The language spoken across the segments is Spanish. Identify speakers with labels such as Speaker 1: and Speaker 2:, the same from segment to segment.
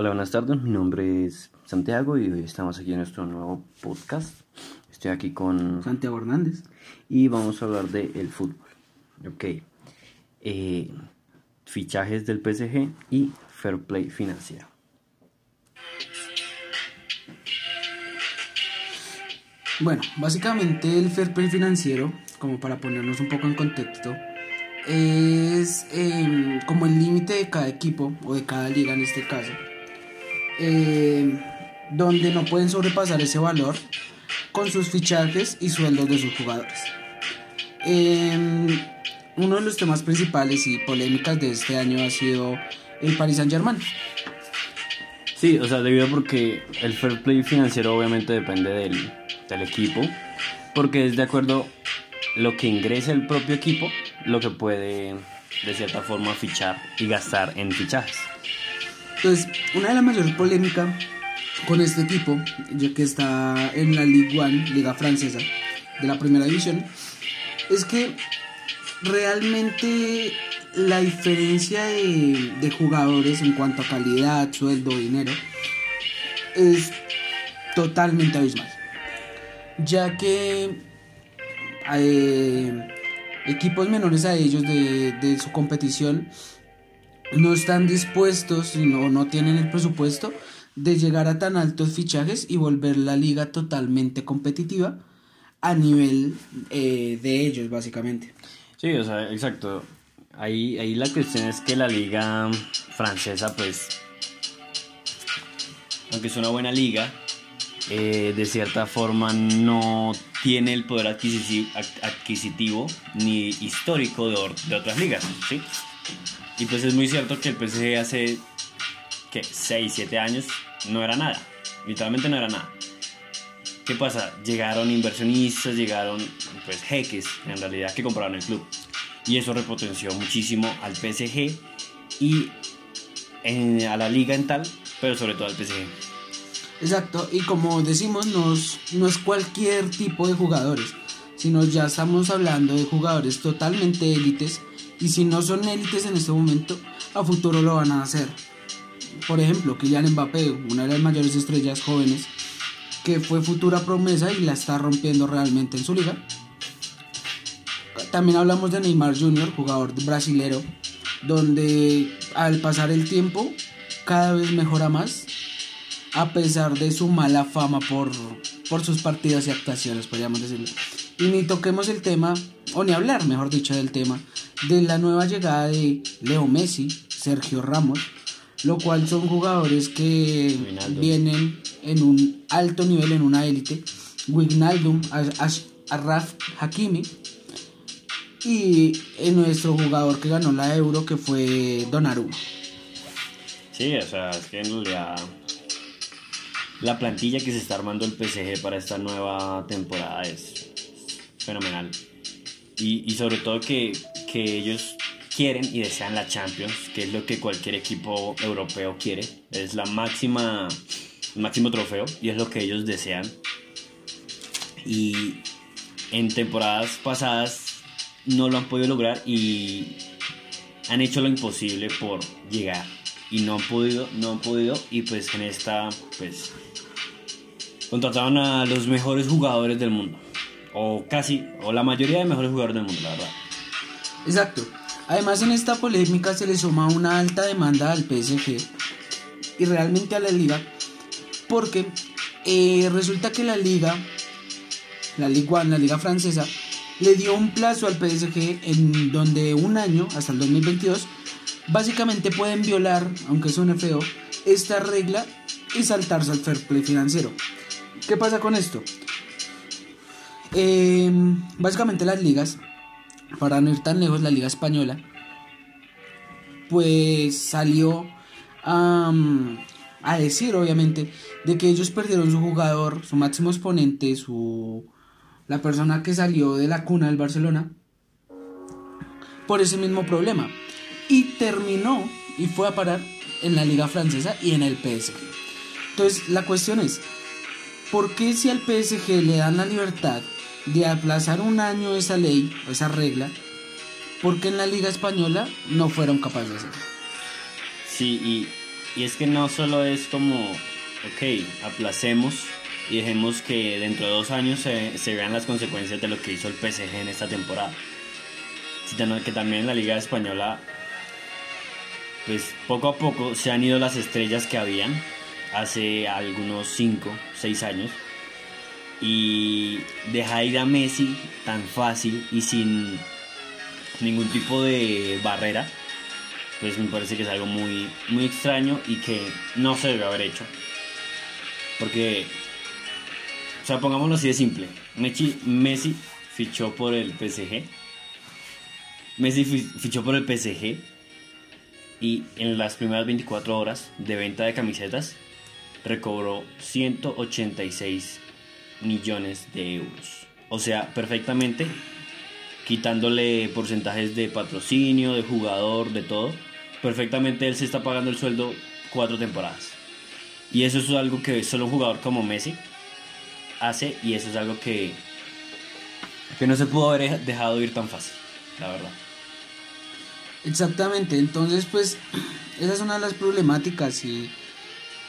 Speaker 1: Hola, buenas tardes. Mi nombre es Santiago y hoy estamos aquí en nuestro nuevo podcast. Estoy aquí con
Speaker 2: Santiago Hernández
Speaker 1: y vamos a hablar de el fútbol. Ok. Eh, fichajes del PSG y fair play financiero.
Speaker 2: Bueno, básicamente el fair play financiero, como para ponernos un poco en contexto, es em, como el límite de cada equipo o de cada liga en este caso, em, donde no pueden sobrepasar ese valor con sus fichajes y sueldos de sus jugadores. Em, uno de los temas principales y polémicas de este año ha sido el Paris Saint Germain.
Speaker 1: Sí, o sea, debido a porque el fair play financiero obviamente depende del, del equipo, porque es de acuerdo lo que ingresa el propio equipo, lo que puede de cierta forma fichar y gastar en fichajes.
Speaker 2: Entonces, una de las mayores polémicas con este equipo, ya que está en la Ligue 1, Liga Francesa, de la primera división, es que realmente la diferencia de, jugadores en cuanto a calidad, sueldo, dinero, es totalmente abismal. Ya que eh, equipos menores a ellos de, su competición no están dispuestos y no, tienen el presupuesto de llegar a tan altos fichajes y volver la liga totalmente competitiva a nivel eh, de ellos básicamente.
Speaker 1: Sí, o sea, exacto. Ahí, ahí la cuestión es que la liga francesa, pues, aunque es una buena liga, eh, de cierta forma no tiene el poder adquisitivo, adquisitivo ni histórico de, de, otras ligas, ¿sí? Y pues es muy cierto que el PSG hace, ¿qué? 6, 7 años no era nada, literalmente no era nada. ¿Qué pasa? Llegaron inversionistas, llegaron pues jeques en realidad que compraron el club. Y eso repotenció muchísimo al PSG y en, a la liga en tal, pero sobre todo al PSG.
Speaker 2: Exacto, y como decimos, no es, no es cualquier tipo de jugadores, sino ya estamos hablando de jugadores totalmente élites, y si no son élites en este momento, a futuro lo van a hacer. Por ejemplo, Kylian Mbappé, una de las mayores estrellas jóvenes, que fue futura promesa y la está rompiendo realmente en su liga. También hablamos de Neymar Jr., jugador brasilero, donde al pasar el tiempo cada vez mejora más a pesar de su mala fama por, por sus partidos y actuaciones, podríamos decirlo. Y ni toquemos el tema, o ni hablar, mejor dicho, del tema, de la nueva llegada de Leo Messi, Sergio Ramos, lo cual son jugadores que Wijnaldum. vienen en un alto nivel, en una élite. Wijnaldum, Arraf Hakimi, y en nuestro jugador que ganó la Euro, que fue Donnarumma.
Speaker 1: Sí, o sea, es que en realidad la plantilla que se está armando el PSG para esta nueva temporada es fenomenal. Y, sobre todo que, que, ellos quieren y desean la Champions, que es lo que cualquier equipo europeo quiere. Es la máxima, el máximo trofeo y es lo que ellos desean. Y en temporadas pasadas no lo han podido lograr y han hecho lo imposible por llegar y no han podido, no han podido y pues en esta pues contrataron a los mejores jugadores del mundo o casi o la mayoría de mejores jugadores del mundo, la verdad.
Speaker 2: Exacto. Además en esta polémica se le suma una alta demanda al PSG y realmente a la liga porque eh, resulta que la liga, la Ligue 1, la liga francesa, le dio un plazo al PSG en donde un año, hasta el 2022, básicamente pueden violar, aunque suene feo, esta regla y saltarse al fair play financiero. ¿Qué pasa con esto? Eh, básicamente las ligas, para no ir tan lejos, la liga española, pues salió a decir, obviamente, de que ellos perdieron su jugador, su máximo exponente, su la persona que salió de la cuna del Barcelona, por ese mismo problema. Y terminó y fue a parar en la liga francesa y en el PSG. Entonces la cuestión es, ¿por qué si al PSG le dan la libertad de aplazar un año esa ley esa regla, por qué en la liga española no fueron capaces de hacerlo?
Speaker 1: Sí, y, y es que no solo es como, ok, aplacemos y dejemos que dentro de dos años se, se vean las consecuencias de lo que hizo el PSG en esta temporada, sino que también en la Liga Española, pues poco a poco se han ido las estrellas que habían hace algunos 5, 6 años y dejar ir a Messi tan fácil y sin ningún tipo de barrera, pues me parece que es algo muy, muy extraño y que no se debe haber hecho. Porque, o sea, pongámoslo así de simple. Messi, Messi fichó por el PSG. Messi fichó por el PSG y en las primeras 24 horas de venta de camisetas recobró 186 millones de euros. O sea, perfectamente, quitándole porcentajes de patrocinio, de jugador, de todo, perfectamente él se está pagando el sueldo cuatro temporadas. Y eso es algo que solo un jugador como Messi hace y eso es algo que, que no se pudo haber dejado ir tan fácil, la verdad.
Speaker 2: Exactamente, entonces pues esa es una de las problemáticas y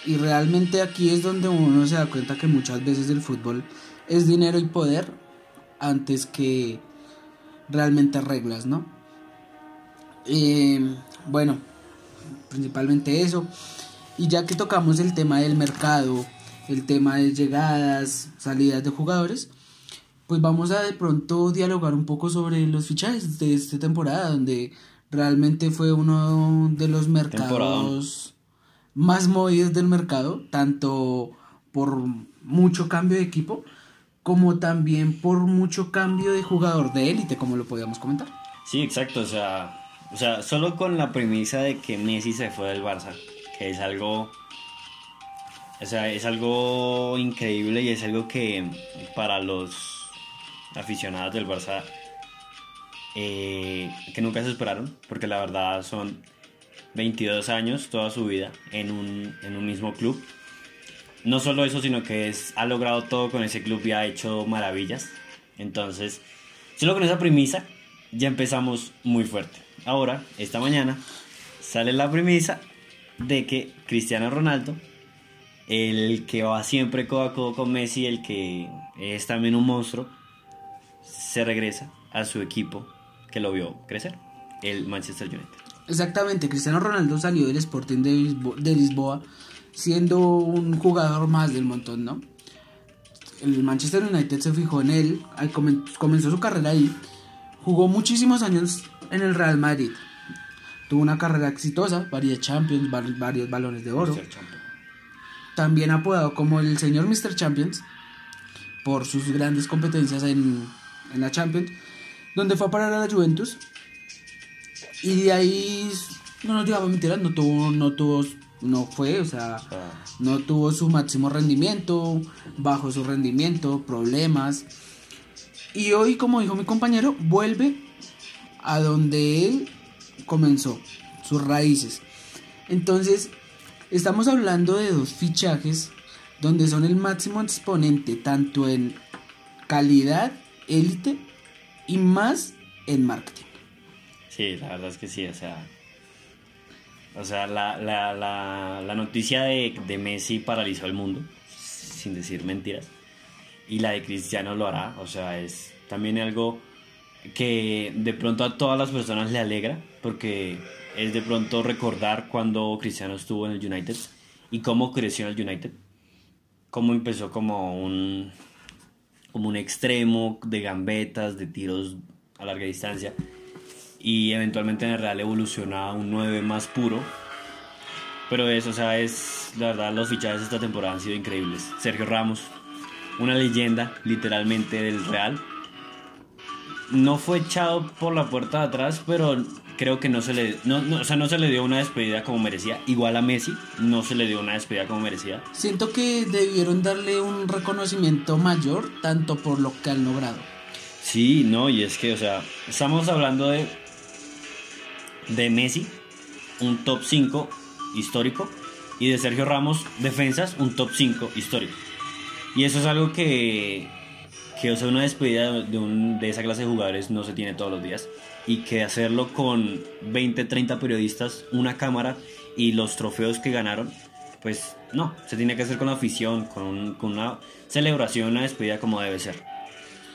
Speaker 2: y realmente aquí es donde uno se da cuenta que muchas veces el fútbol es dinero y poder antes que realmente reglas, ¿no? Eh, bueno, principalmente eso. Y ya que tocamos el tema del mercado, el tema de llegadas, salidas de jugadores, pues vamos a de pronto dialogar un poco sobre los fichajes de esta temporada, donde realmente fue uno de los mercados más movidas del mercado, tanto por mucho cambio de equipo, como también por mucho cambio de jugador de élite, como lo podíamos comentar.
Speaker 1: Sí, exacto, o sea, o sea, solo con la premisa de que Messi se fue del Barça, que es algo o sea, es algo increíble y es algo que para los aficionados del Barça eh, que nunca se esperaron, porque la verdad son 22 años, toda su vida, en un, en un mismo club. No solo eso, sino que es, ha logrado todo con ese club y ha hecho maravillas. Entonces, solo con esa premisa ya empezamos muy fuerte. Ahora, esta mañana, sale la premisa de que Cristiano Ronaldo, el que va siempre codo a codo con Messi, el que es también un monstruo, se regresa a su equipo que lo vio crecer, el Manchester United.
Speaker 2: Exactamente, Cristiano Ronaldo salió del Sporting de, Lisboa siendo un jugador más del montón, ¿no? El Manchester United se fijó en él, comenzó su carrera ahí, jugó muchísimos años en el Real Madrid, tuvo una carrera exitosa, varias Champions, varios balones de oro, también apodado como el señor Mr. Champions por sus grandes competencias en, en la Champions, donde fue a parar a la Juventus y de ahí, no nos digamos mentiras, no tuvo, no tuvo, no fue, o sea, no tuvo su máximo rendimiento, bajo su rendimiento, problemas. Y hoy, como dijo mi compañero, vuelve a donde él comenzó, sus raíces. Entonces, estamos hablando de dos fichajes donde son el máximo exponente tanto en calidad, élite y más en marketing.
Speaker 1: Sí, la verdad es que sí, o sea. O sea, la, la, la, la noticia de, de, Messi paralizó el mundo, sin decir mentiras. Y la de Cristiano lo hará, o sea, es también algo que de pronto a todas las personas le alegra, porque es de pronto recordar cuando Cristiano estuvo en el United y cómo creció en el United. Cómo empezó como un, como un extremo de gambetas, de tiros a larga distancia y eventualmente en el Real evoluciona a un 9 más puro. Pero eso, o sea, es la verdad, los fichajes de esta temporada han sido increíbles. Sergio Ramos, una leyenda literalmente del Real. No fue echado por la puerta de atrás, pero creo que no se le, no, o sea, no se le dio una despedida como merecía. Igual a Messi, no se le dio una despedida como merecía.
Speaker 2: Siento que debieron darle un reconocimiento mayor, tanto por lo que han logrado.
Speaker 1: Sí, no, y es que, o sea, estamos hablando de de Messi, un top 5 histórico, y de Sergio Ramos, defensas, un top 5 histórico. Y eso es algo que, que o sea, una despedida de, un, de esa clase de jugadores no se tiene todos los días. Y que hacerlo con 20, 30 periodistas, una cámara y los trofeos que ganaron, pues no, se tiene que hacer con la afición, con, con una celebración, una despedida como debe ser,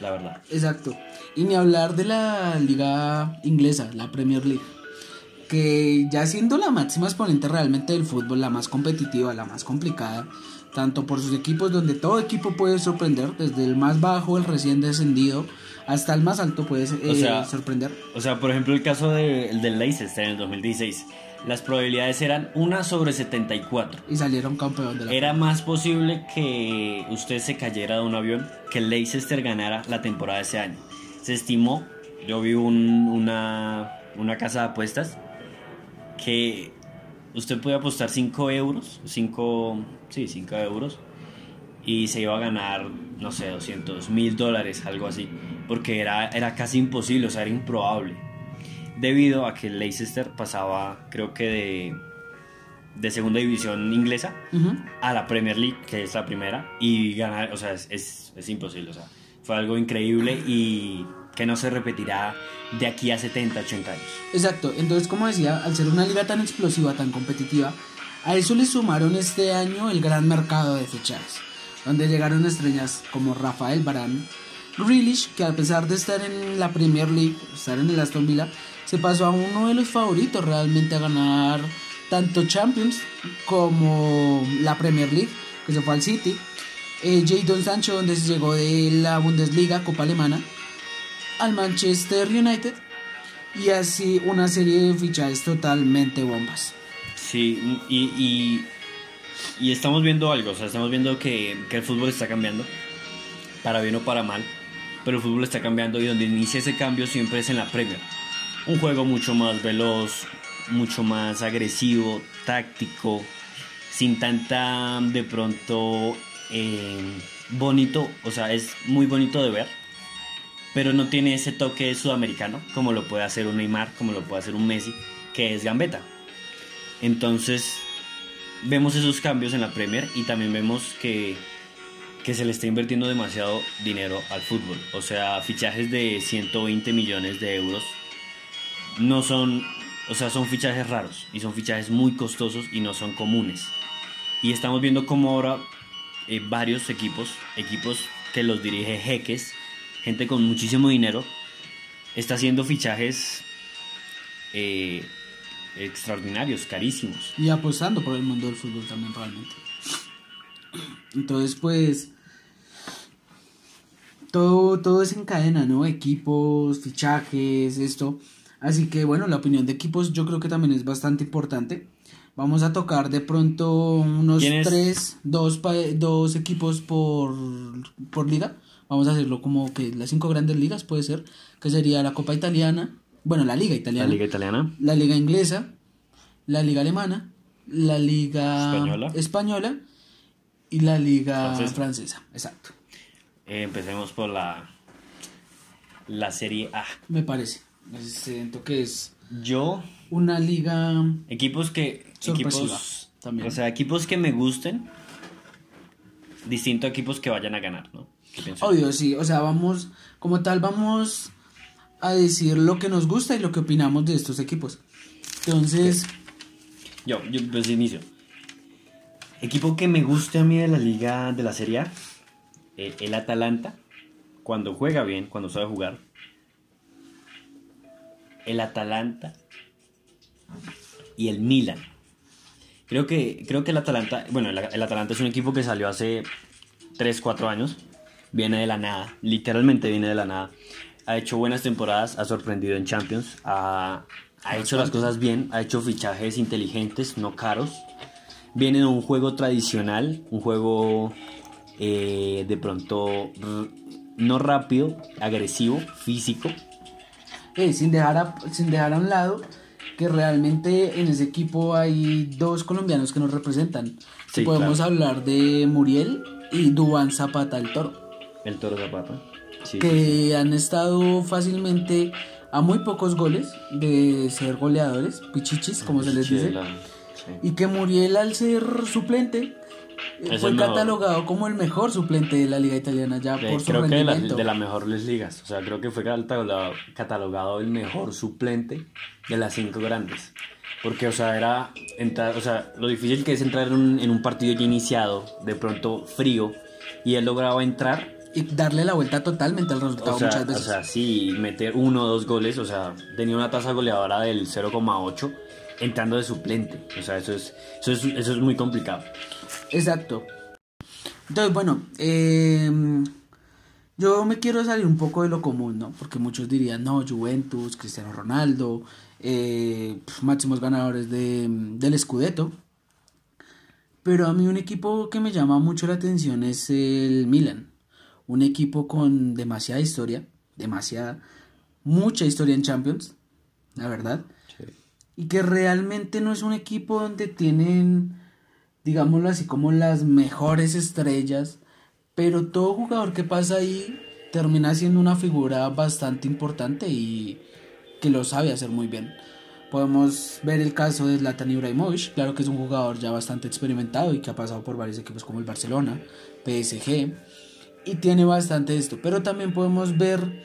Speaker 1: la verdad.
Speaker 2: Exacto. Y ni hablar de la liga inglesa, la Premier League. Que ya siendo la máxima exponente realmente del fútbol, la más competitiva, la más complicada, tanto por sus equipos donde todo equipo puede sorprender, desde el más bajo, el recién descendido, hasta el más alto puede eh,
Speaker 1: O sea,
Speaker 2: sorprender.
Speaker 1: O sea, por ejemplo, el caso de- el del Leicester en el 2016, las probabilidades eran 1 sobre 74.
Speaker 2: Y salieron campeón de la
Speaker 1: Era más posible que usted se cayera de un avión que el Leicester ganara la temporada de ese año. Se estimó, yo vi un- una, una casa de apuestas, que usted podía apostar 5 euros, 5, sí, 5 euros, y se iba a ganar, no sé, 200 mil dólares, algo así, porque era, era casi imposible, o sea, era improbable, debido a que Leicester pasaba, creo que de, de segunda división inglesa a la Premier League, que es la primera, y ganar, o sea, es, es, es imposible, o sea, fue algo increíble y que no se repetirá de aquí a 70, 80 años.
Speaker 2: Exacto, entonces como decía, al ser una liga tan explosiva, tan competitiva, a eso le sumaron este año el gran mercado de fichajes, donde llegaron estrellas como Rafael Varane, Grealish, que a pesar de estar en la Premier League, estar en el Aston Villa, se pasó a uno de los favoritos realmente a ganar tanto Champions como la Premier League, que se fue al City. Eh, Jadon Sancho, donde se llegó de la Bundesliga, Copa Alemana, al Manchester United y así una serie de fichajes totalmente bombas.
Speaker 1: Sí, y, y, estamos viendo algo, o sea, estamos viendo que, que el fútbol está cambiando, para bien o para mal, pero el fútbol está cambiando y donde inicia ese cambio siempre es en la Premier. Un juego mucho más veloz, mucho más agresivo, táctico, sin tanta de pronto eh, bonito, o sea, es muy bonito de ver, pero no tiene ese toque sudamericano como lo puede hacer un Neymar, como lo puede hacer un Messi, que es gambeta. Entonces, vemos esos cambios en la Premier y también vemos que, que se le está invirtiendo demasiado dinero al fútbol. O sea, fichajes de 120 millones de euros no son, o sea, son fichajes raros y son fichajes muy costosos y no son comunes. Y estamos viendo como ahora eh, varios equipos, equipos que los dirige jeques, gente con muchísimo dinero, está haciendo fichajes eh, extraordinarios, carísimos.
Speaker 2: Y apostando por el mundo del fútbol también realmente. Entonces pues todo, todo es en cadena, ¿no? Equipos, fichajes, esto. Así que bueno, la opinión de equipos yo creo que también es bastante importante. Vamos a tocar de pronto unos tres, dos, dos equipos por, por liga. Vamos a hacerlo como que las cinco grandes ligas puede ser, que sería la Copa Italiana, bueno, la Liga Italiana,
Speaker 1: La liga italiana.
Speaker 2: la Liga Inglesa, la Liga Alemana, la Liga
Speaker 1: Española.
Speaker 2: Española y la Liga
Speaker 1: Francesa.
Speaker 2: Francesa. Exacto,
Speaker 1: Eh, empecemos por la, la serie A.
Speaker 2: me parece. Siento que es
Speaker 1: Yo,
Speaker 2: una liga
Speaker 1: equipos que... Equipos,
Speaker 2: también.
Speaker 1: O sea, equipos que me gusten, distinto a equipos que vayan a ganar, ¿no?
Speaker 2: Obvio, sí, o sea, vamos, como tal, vamos a decir lo que nos gusta y lo que opinamos de estos equipos. Entonces,
Speaker 1: Yo, yo pues inicio. Equipo que me guste a mí de la liga de la Serie A, el Atalanta, cuando juega bien, cuando sabe jugar. El Atalanta y el Milan. Creo que, creo que el Atalanta, bueno, el, el Atalanta es un equipo que salió hace 3, 4 años, viene de la nada, literalmente viene de la nada. Ha hecho buenas temporadas, ha sorprendido en Champions, ha, ha hecho las cosas bien, ha hecho fichajes inteligentes, no caros. Viene de un juego tradicional, un juego eh, de pronto no rápido, agresivo, físico.
Speaker 2: eh, sin, dejar a, sin dejar a un lado que realmente en ese equipo hay dos colombianos que nos representan.
Speaker 1: Sí,
Speaker 2: Podemos
Speaker 1: claro.
Speaker 2: hablar de Muriel y Duan Zapata el Toro.
Speaker 1: El Toro Zapata. Sí,
Speaker 2: que
Speaker 1: sí, sí.
Speaker 2: han estado fácilmente a muy pocos goles de ser goleadores, pichichis, como se les dice, y que Muriel al ser suplente eh,
Speaker 1: Es
Speaker 2: fue
Speaker 1: mejor.
Speaker 2: catalogado como el mejor suplente de la liga italiana ya por su
Speaker 1: creo que de, la-
Speaker 2: rendimiento.
Speaker 1: de las mejores ligas. O sea, creo que fue catalogado, catalogado el mejor suplente de las cinco grandes. Porque, o sea, era entrar, o sea, lo difícil que es entrar en un, en un partido ya iniciado, de pronto frío, y él lograba entrar
Speaker 2: Y darle la vuelta totalmente al resultado
Speaker 1: o sea,
Speaker 2: muchas veces.
Speaker 1: O sea, sí, meter uno o dos goles, o sea, tenía una tasa goleadora del 0,8 entrando de suplente. O sea, eso es, eso es, eso es muy complicado.
Speaker 2: Exacto. Entonces, bueno, eh, yo me quiero salir un poco de lo común, ¿no? Porque muchos dirían, no, Juventus, Cristiano Ronaldo, eh, máximos ganadores de, del Scudetto. Pero a mí un equipo que me llama mucho la atención es el Milan. Un equipo con demasiada historia, demasiada, mucha historia en Champions, la verdad. Y que realmente no es un equipo donde tienen, digámoslo así, como las mejores estrellas. Pero todo jugador que pasa ahí termina siendo una figura bastante importante y que lo sabe hacer muy bien. Podemos ver el caso de Zlatan Ibrahimovic, claro que es un jugador ya bastante experimentado y que ha pasado por varios equipos como el Barcelona, PSG, y tiene bastante esto. Pero también podemos ver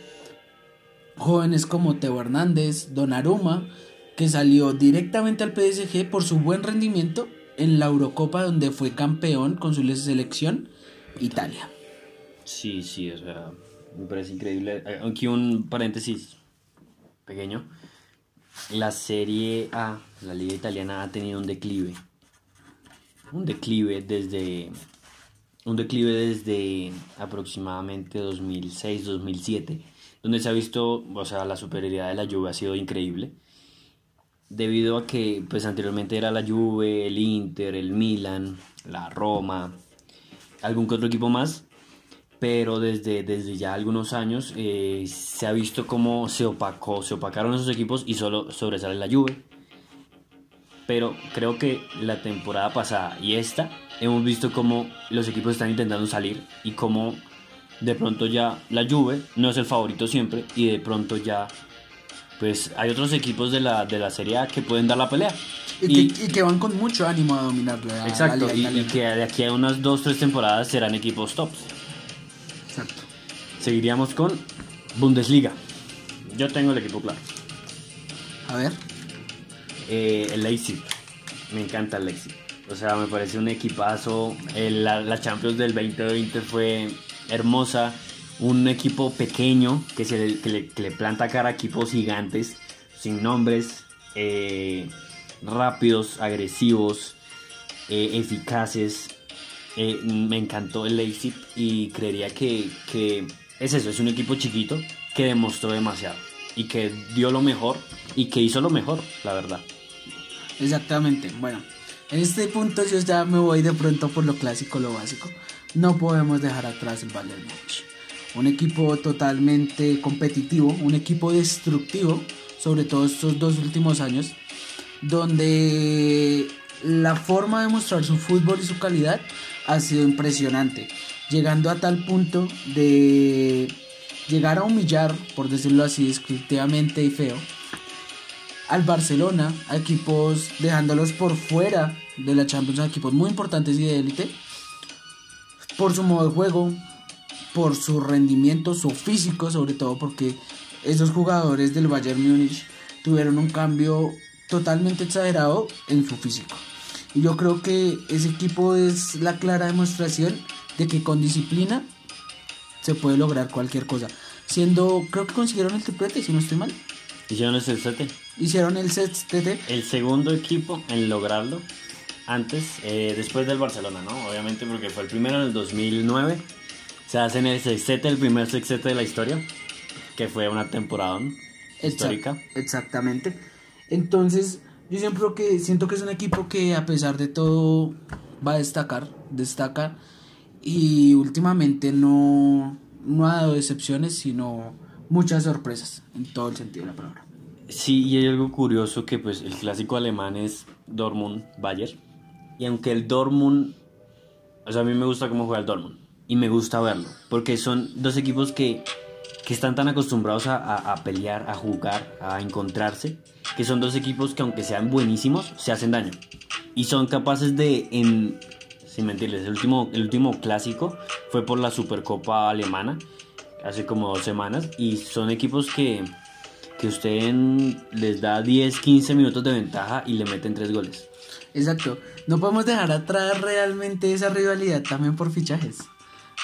Speaker 2: jóvenes como Teo Hernández, Donnarumma, que salió directamente al PSG por su buen rendimiento en la Eurocopa donde fue campeón con su selección Italia.
Speaker 1: Sí, sí, o sea, me parece increíble. Eh, Aquí un paréntesis pequeño. La Serie A, la liga italiana, ha tenido un declive. Un declive desde. Un declive desde aproximadamente 2006-2007, donde se ha visto, o sea, la superioridad de la Juve ha sido increíble. Debido a que, pues anteriormente era la Juve, el Inter, el Milan, la Roma, algún que otro equipo más, pero desde, desde ya algunos años eh, se ha visto cómo se opacó, se opacaron esos equipos y solo sobresale la Juve. Pero creo que la temporada pasada y esta hemos visto cómo los equipos están intentando salir y cómo de pronto ya la Juve no es el favorito siempre y de pronto ya pues hay otros equipos de la, de la Serie A que pueden dar la pelea.
Speaker 2: Y, que, y que van con mucho ánimo a dominar la,
Speaker 1: Exacto,
Speaker 2: la
Speaker 1: y, que de aquí a unas 2-3 temporadas serán equipos tops.
Speaker 2: Exacto.
Speaker 1: Seguiríamos con Bundesliga. Yo tengo el equipo claro.
Speaker 2: A ver.
Speaker 1: Eh, el Leipzig. Me encanta el Leipzig. O sea, me parece un equipazo. El- la, la Champions del 2020 fue hermosa. Un equipo pequeño que, se le, que, le, planta cara a equipos gigantes, sin nombres, eh, rápidos, agresivos, eh, eficaces. Me encantó el Leipzig y creería que, que es eso, es un equipo chiquito que demostró demasiado y que dio lo mejor y que hizo lo mejor, la verdad.
Speaker 2: Exactamente. Bueno, en este punto yo ya me voy de pronto por lo clásico, lo básico. No podemos dejar atrás el Bayern. Un equipo totalmente competitivo, un equipo destructivo, sobre todo estos dos últimos años, donde la forma de mostrar su fútbol y su calidad ha sido impresionante, llegando a tal punto de llegar a humillar, por decirlo así, descriptivamente y feo, al Barcelona, a equipos dejándolos por fuera de la Champions, a equipos muy importantes y de élite, por su modo de juego, por su rendimiento, su físico, sobre todo porque esos jugadores del Bayern Múnich tuvieron un cambio totalmente exagerado en su físico. Y yo creo que ese equipo es la clara demostración de que con disciplina se puede lograr cualquier cosa. Siendo, creo que consiguieron el triplete, si no estoy mal.
Speaker 1: Hicieron el sextete.
Speaker 2: Hicieron el sextete.
Speaker 1: El segundo equipo en lograrlo antes, eh, después del Barcelona, ¿no? Obviamente porque fue el primero en el 2009. Se hacen el sextete, el primer sextete de la historia, que fue una temporada histórica.
Speaker 2: Exact- exactamente. Entonces, yo siempre que siento que es un equipo que a pesar de todo va a destacar, destaca y últimamente no, no ha dado decepciones, sino muchas sorpresas en todo el sentido de la palabra.
Speaker 1: Sí, y hay algo curioso que pues el clásico alemán es Dortmund-Bayern. Y aunque el Dortmund, o sea, a mí me gusta cómo juega el Dortmund. Y me gusta verlo, porque son dos equipos que, que están tan acostumbrados a, a- a pelear, a jugar, a encontrarse, que son dos equipos que aunque sean buenísimos, se hacen daño. Y son capaces de, en, sin mentirles, el último, el último clásico fue por la Supercopa Alemana, hace como dos semanas, y son equipos que que usted les da 10, 15 minutos de ventaja y le meten 3 goles.
Speaker 2: Exacto. No podemos dejar atrás realmente esa rivalidad también por fichajes.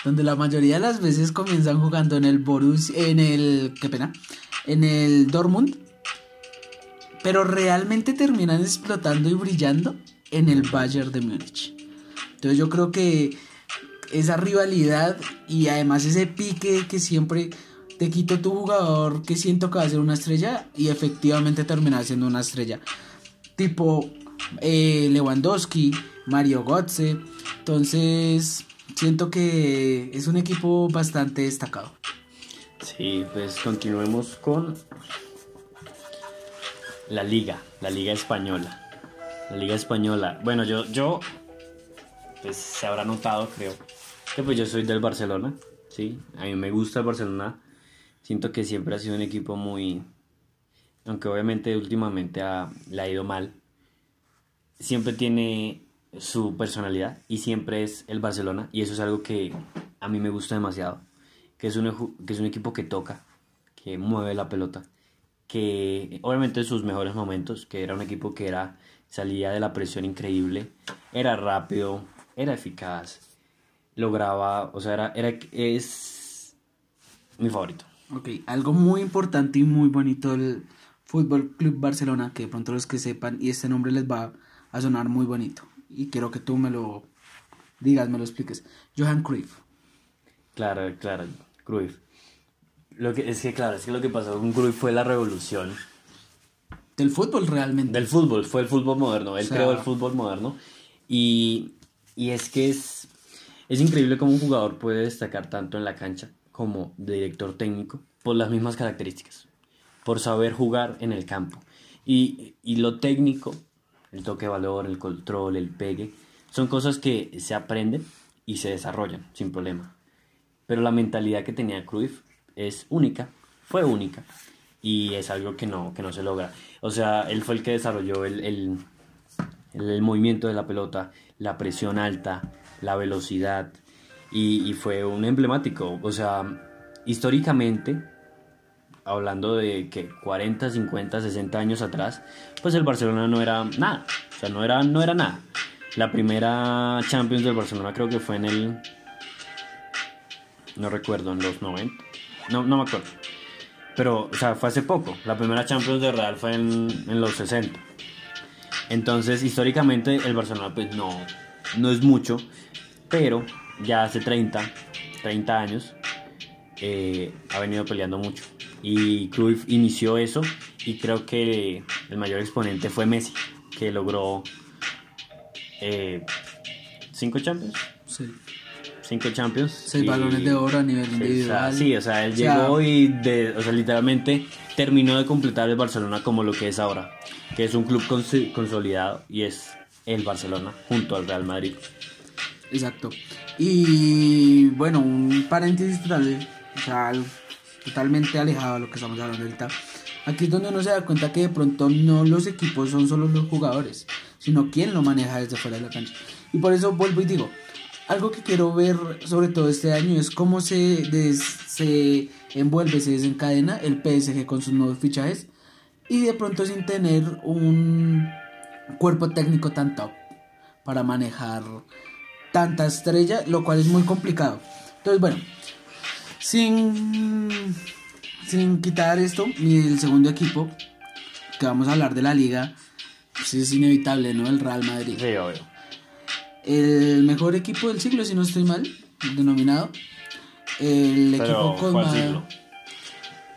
Speaker 2: Donde la mayoría de las veces comienzan jugando en el Borussia, en el, qué pena, en el Dortmund. Pero realmente terminan explotando y brillando en el Bayern de Múnich. Entonces yo creo que esa rivalidad y además ese pique que siempre te quito tu jugador que siento que va a ser una estrella y efectivamente termina siendo una estrella. Tipo eh, Lewandowski, Mario Götze. Entonces siento que es un equipo bastante destacado.
Speaker 1: Sí, pues continuemos con la liga, la liga española. La liga española. Bueno, yo, yo, pues se habrá notado, creo, que pues yo soy del Barcelona, sí. A mí me gusta el Barcelona. Siento que siempre ha sido un equipo muy, aunque obviamente últimamente ha- le ha ido mal, siempre tiene su personalidad y siempre es el Barcelona y eso es algo que a mí me gusta demasiado, que es un, que es un equipo que toca, que mueve la pelota, que obviamente en sus mejores momentos, que era un equipo que era salía de la presión increíble, era rápido, era eficaz, lograba, o sea, era, era es mi favorito.
Speaker 2: Ok, algo muy importante y muy bonito del Fútbol Club Barcelona, que de pronto los que sepan, y este nombre les va a sonar muy bonito. Y quiero que tú me lo digas, me lo expliques. Johan Cruyff.
Speaker 1: Claro, claro, Cruyff. Lo que, es que claro, es que lo que pasó con Cruyff fue la revolución
Speaker 2: Del fútbol realmente.
Speaker 1: del fútbol, fue el fútbol moderno, él
Speaker 2: O sea-
Speaker 1: creó el fútbol moderno y, y es que es, es increíble cómo un jugador puede destacar tanto en la cancha como director técnico por las mismas características, por saber jugar en el campo. Y, y lo técnico, el toque de valor, el control, el pegue, son cosas que se aprenden y se desarrollan sin problema. Pero la mentalidad que tenía Cruyff es única, fue única, y es algo que no, que no se logra. O sea, él fue el que desarrolló el, el- el movimiento de la pelota, la presión alta, la velocidad, y, fue un emblemático. O sea, históricamente, hablando de que 40, 50, 60 años atrás, pues el Barcelona no era nada. O sea, no era, no era nada. La primera Champions del Barcelona creo que fue en el... No recuerdo, en los 90. No, no me acuerdo. Pero, o sea, fue hace poco. La primera Champions de Real fue en, en los 60. Entonces, históricamente, el Barcelona, pues no, no es mucho. Pero ya hace 30, 30 años, eh, ha venido peleando mucho. Y Cruyff inició eso. Y creo que el mayor exponente fue Messi, que logró eh, cinco Champions.
Speaker 2: Sí.
Speaker 1: Cinco Champions.
Speaker 2: Seis
Speaker 1: y-
Speaker 2: balones de oro a nivel
Speaker 1: Sí, o
Speaker 2: individual.
Speaker 1: sea, sí, o sea, él
Speaker 2: O sea,
Speaker 1: llegó y de, o sea, literalmente terminó de completar el Barcelona como lo que es ahora, que es un club cons- consolidado y es el Barcelona junto al Real Madrid.
Speaker 2: Exacto. Y bueno, un paréntesis total, o sea, totalmente alejado de lo que estamos hablando ahorita. Aquí es donde uno se da cuenta que de pronto no los equipos son solo los jugadores, sino quién lo maneja desde fuera de la cancha. Y por eso vuelvo y digo, algo que quiero ver sobre todo este año es cómo se, des- se envuelve, se desencadena el PSG con sus nuevos fichajes y de pronto sin tener un cuerpo técnico tan top para manejar tanta estrella, lo cual es muy complicado. Entonces, bueno, sin, sin quitar esto, el segundo equipo, que vamos a hablar de la liga, pues es inevitable, ¿no? El Real Madrid.
Speaker 1: Sí, obvio.
Speaker 2: El mejor equipo del siglo, si no estoy mal, denominado. El
Speaker 1: Pero,
Speaker 2: equipo con
Speaker 1: ¿cuál
Speaker 2: más-
Speaker 1: siglo?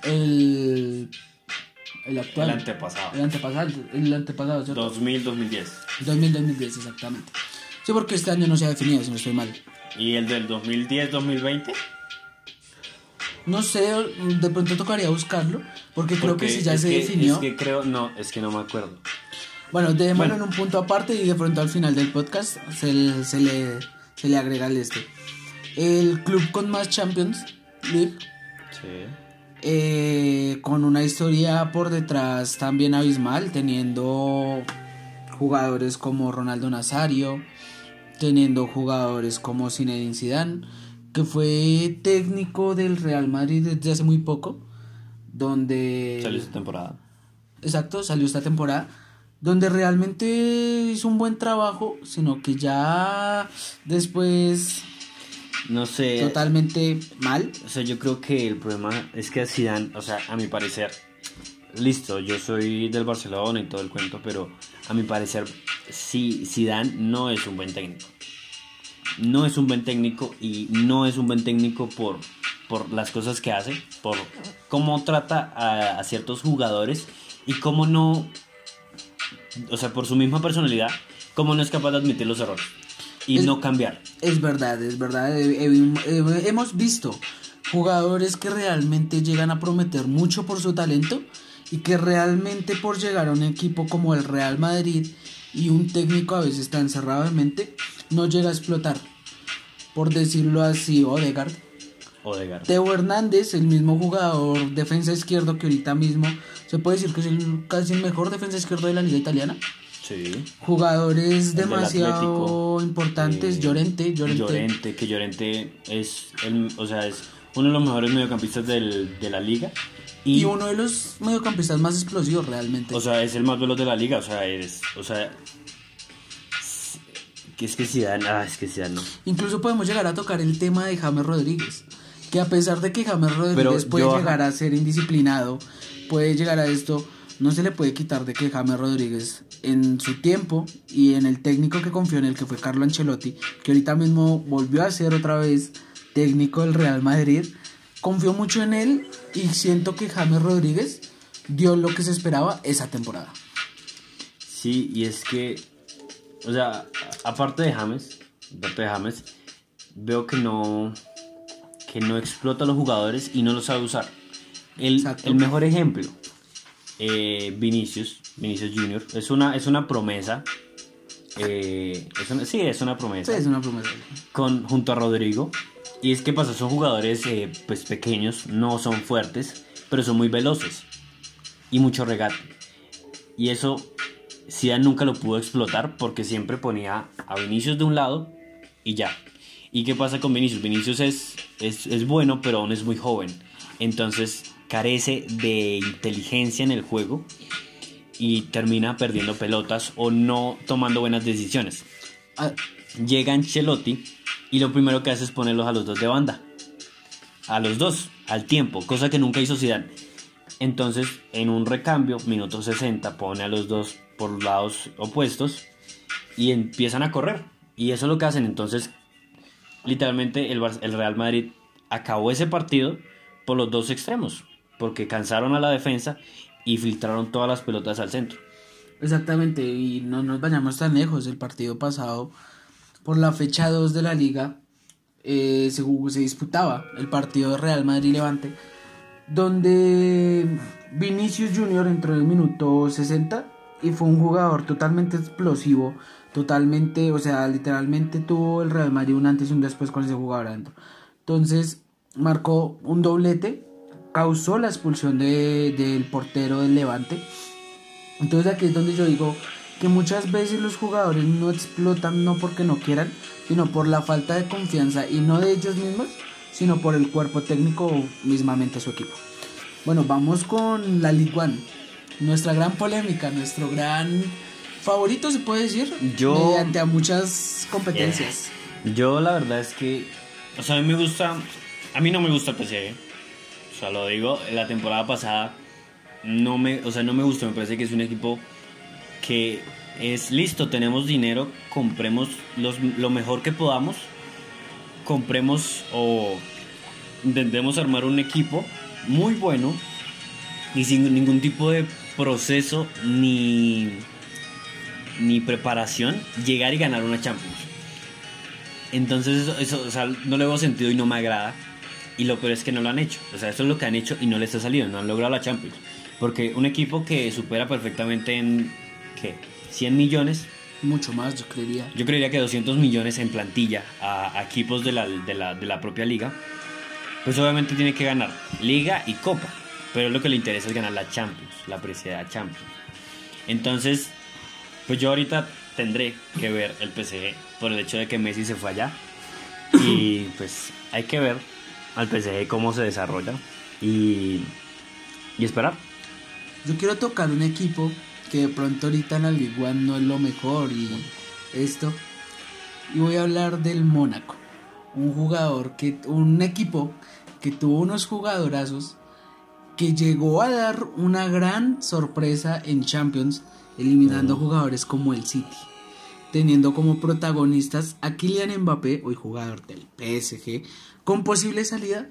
Speaker 2: El, el actual.
Speaker 1: El antepasado.
Speaker 2: El antepasado, el antepasado, ¿cierto?
Speaker 1: 2000-2010.
Speaker 2: 2000-2010, exactamente. Sí, porque este año no se ha definido, si no estoy mal.
Speaker 1: ¿Y el del 2010-2020?
Speaker 2: No sé, de pronto tocaría buscarlo, porque creo que si ya se
Speaker 1: que-
Speaker 2: definió.
Speaker 1: Es que creo, no, es que no me acuerdo.
Speaker 2: Bueno, dejémoslo
Speaker 1: Bueno.
Speaker 2: en un punto aparte y de pronto al final del podcast se, le- se, le, se le agrega el este. El club con más Champions League,
Speaker 1: Sí.
Speaker 2: eh, con una historia por detrás también abismal, teniendo jugadores como Ronaldo Nazario, teniendo jugadores como Zinedine Zidane, que fue técnico del Real Madrid desde hace muy poco, donde...
Speaker 1: Salió esta temporada.
Speaker 2: Exacto, salió esta temporada, donde realmente hizo un buen trabajo, sino que ya después
Speaker 1: No sé.
Speaker 2: totalmente mal.
Speaker 1: O sea, yo creo que el problema es que a Zidane, o sea, a mi parecer, listo, yo soy del Barcelona y todo el cuento, pero a mi parecer, sí, Zidane no es un buen técnico. No es un buen técnico y no es un buen técnico por, por las cosas que hace, por cómo trata a, a ciertos jugadores y cómo no, o sea, por su misma personalidad, cómo no es capaz de admitir los errores y
Speaker 2: Es-
Speaker 1: no cambiar.
Speaker 2: Es verdad, es verdad. hemos visto jugadores que realmente llegan a prometer mucho por su talento y que realmente por llegar a un equipo como el Real Madrid y un técnico a veces está encerrado de mente, no llega a explotar. Por decirlo así, Odegaard.
Speaker 1: Odegaard.
Speaker 2: Teo Hernández, el mismo jugador defensa izquierdo que ahorita mismo se puede decir que es el, casi el mejor defensa izquierdo de la liga italiana.
Speaker 1: Sí.
Speaker 2: Jugadores demasiado importantes,
Speaker 1: eh,
Speaker 2: Llorente, Llorente.
Speaker 1: Llorente, que Llorente es, el, o sea, es uno de los mejores mediocampistas del- de la liga. Y,
Speaker 2: Y uno de los mediocampistas más explosivos realmente.
Speaker 1: o sea, es el más veloz de la liga. O sea, es, o sea, que es que Zidane, ah, es que Zidane no.
Speaker 2: Incluso podemos llegar a tocar el tema de James Rodríguez. Que a pesar de que James Rodríguez
Speaker 1: Pero
Speaker 2: puede
Speaker 1: yo-
Speaker 2: llegar a ser indisciplinado, puede llegar a esto, no se le puede quitar de que James Rodríguez en su tiempo y en el técnico que confió en él, que fue Carlo Ancelotti, que ahorita mismo volvió a ser otra vez técnico del Real Madrid, confió mucho en él y siento que James Rodríguez dio lo que se esperaba esa temporada.
Speaker 1: Sí, y es que, o sea, aparte de James, aparte de James, veo que no, que no explota a los jugadores y no los sabe usar. El, mejor ejemplo, eh, Vinicius, Vinicius Junior, es una, es una promesa. eh, es una- sí, es una promesa.
Speaker 2: Sí, es una promesa.
Speaker 1: con, junto a Rodrigo. Y es que pasa, son jugadores eh, pues pequeños, no son fuertes, pero son muy veloces. Y mucho regate. Y eso Zidane nunca lo pudo explotar porque siempre ponía a Vinicius de un lado y ya. ¿Y qué pasa con Vinicius? Vinicius es, es, es bueno, pero aún es muy joven. Entonces carece de inteligencia en el juego y termina perdiendo pelotas o no tomando buenas decisiones
Speaker 2: Ah,
Speaker 1: llega Ancelotti y lo primero que hace es ponerlos a los dos de banda. A los dos, al tiempo, cosa que nunca hizo Zidane. Entonces, en un recambio, minuto 60, pone a los dos por lados opuestos y empiezan a correr. Y eso es lo que hacen. Entonces, literalmente el, Real Madrid acabó ese partido por los dos extremos, porque cansaron a la defensa y filtraron todas las pelotas al centro.
Speaker 2: Exactamente, y no nos vayamos tan lejos. El partido pasado, por la fecha 2 de la liga, eh, se, disputaba el partido Real Madrid-Levante, donde Vinicius Junior entró en el minuto 60 y fue un jugador totalmente explosivo, totalmente, o sea, literalmente tuvo el Real Madrid un antes y un después con ese jugador adentro. Entonces, marcó un doblete, causó la expulsión de- del portero del Levante. Entonces aquí es donde yo digo que muchas veces los jugadores no explotan no porque no quieran, sino por la falta de confianza y no de ellos mismos, sino por el cuerpo técnico o mismamente su equipo. Bueno, vamos con la League One. Nuestra gran polémica, nuestro gran favorito se puede decir,
Speaker 1: Yo-
Speaker 2: mediante a muchas competencias.
Speaker 1: Yo la verdad es que, o sea, a mí me gusta, a mí no me gusta el PSG. O sea, lo digo, la temporada pasada no me, o sea, no me gustó, me parece que es un equipo que es listo, tenemos dinero, compremos los- lo mejor que podamos, compremos o intentemos armar un equipo muy bueno y sin ningún tipo de proceso ni ni preparación llegar y ganar una Champions. Entonces eso, o sea, no le veo sentido y no me agrada. Y lo peor es que no lo han hecho. O sea, eso es lo que han hecho y no les ha salido. No han logrado la Champions. Porque un equipo que supera perfectamente en, ¿qué? 100 millones.
Speaker 2: Mucho más, yo creería.
Speaker 1: Yo creería que 200 millones en plantilla a, a equipos de la, de, la, de la propia liga. Pues obviamente tiene que ganar liga y copa. Pero lo que le interesa es ganar la Champions. La preciada Champions. Entonces, pues yo ahorita tendré que ver el PSG por el hecho de que Messi se fue allá. Y pues hay que ver al PSG cómo se desarrolla. Y Y esperar.
Speaker 2: Yo quiero tocar un equipo que de pronto ahorita en la Ligue 1 no es lo mejor y esto. Y voy a hablar del Mónaco. Un jugador que. un equipo que tuvo unos jugadorazos que llegó a dar una gran sorpresa en Champions, eliminando jugadores como el City, teniendo como protagonistas a Kylian Mbappé, hoy jugador del PSG, con posible salida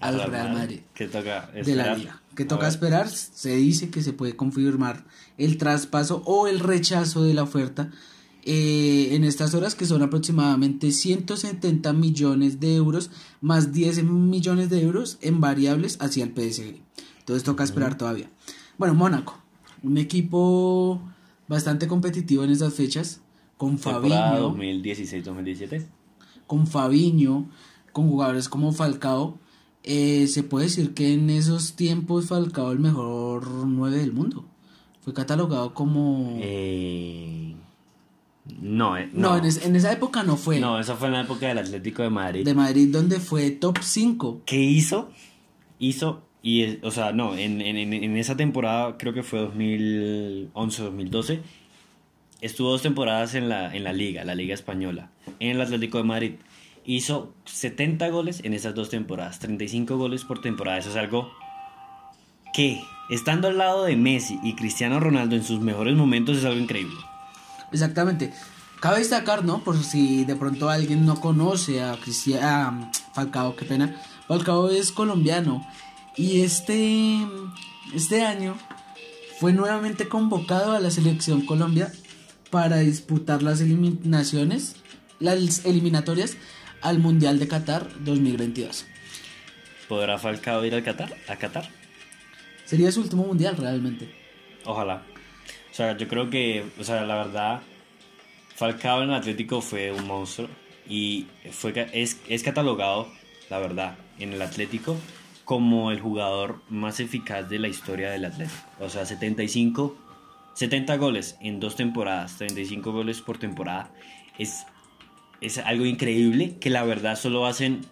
Speaker 2: al Real Madrid
Speaker 1: Que toca
Speaker 2: de la
Speaker 1: esperar.
Speaker 2: liga. Que toca esperar, se dice que se puede confirmar el traspaso o el rechazo de la oferta eh, en estas horas que son aproximadamente 170 millones de euros más 10 millones de euros en variables hacia el PSG. Entonces toca esperar todavía. Bueno, Mónaco, un equipo bastante competitivo en estas fechas, con
Speaker 1: 2016-2017.
Speaker 2: con Fabiño, con jugadores como Falcao, eh, se puede decir que en esos tiempos Falcao el mejor 9 del mundo. Fue catalogado como...
Speaker 1: Eh, no, eh,
Speaker 2: no,
Speaker 1: no.
Speaker 2: En, es- en esa época no fue.
Speaker 1: No, eso fue en la época del Atlético de Madrid.
Speaker 2: De Madrid donde fue top 5.
Speaker 1: ¿Qué hizo? Hizo, y, o sea, no, en- en esa temporada, creo que fue 2011-2012, estuvo dos temporadas en la, en la liga, la liga española, en el Atlético de Madrid. Hizo 70 goles en esas dos temporadas, 35 goles por temporada. Eso es algo que, estando al lado de Messi y Cristiano Ronaldo en sus mejores momentos, es algo increíble.
Speaker 2: Exactamente. Cabe destacar, ¿no? Por si de pronto alguien no conoce a, Cristian, a Falcao, qué pena. Falcao es colombiano y este, este año fue nuevamente convocado a la selección Colombia para disputar las eliminaciones, las eliminatorias al Mundial de Qatar 2022.
Speaker 1: ¿Podrá Falcao ir al Qatar? ¿A Qatar?
Speaker 2: Sería su último mundial realmente.
Speaker 1: Ojalá. O sea, yo creo que, o sea, la verdad, Falcao en el Atlético fue un monstruo y fue, es, es catalogado, la verdad, en el Atlético como el jugador más eficaz de la historia del Atlético. O sea, 75, 70 goles en dos temporadas, 35 goles por temporada. Es, es algo increíble que la verdad solo hacen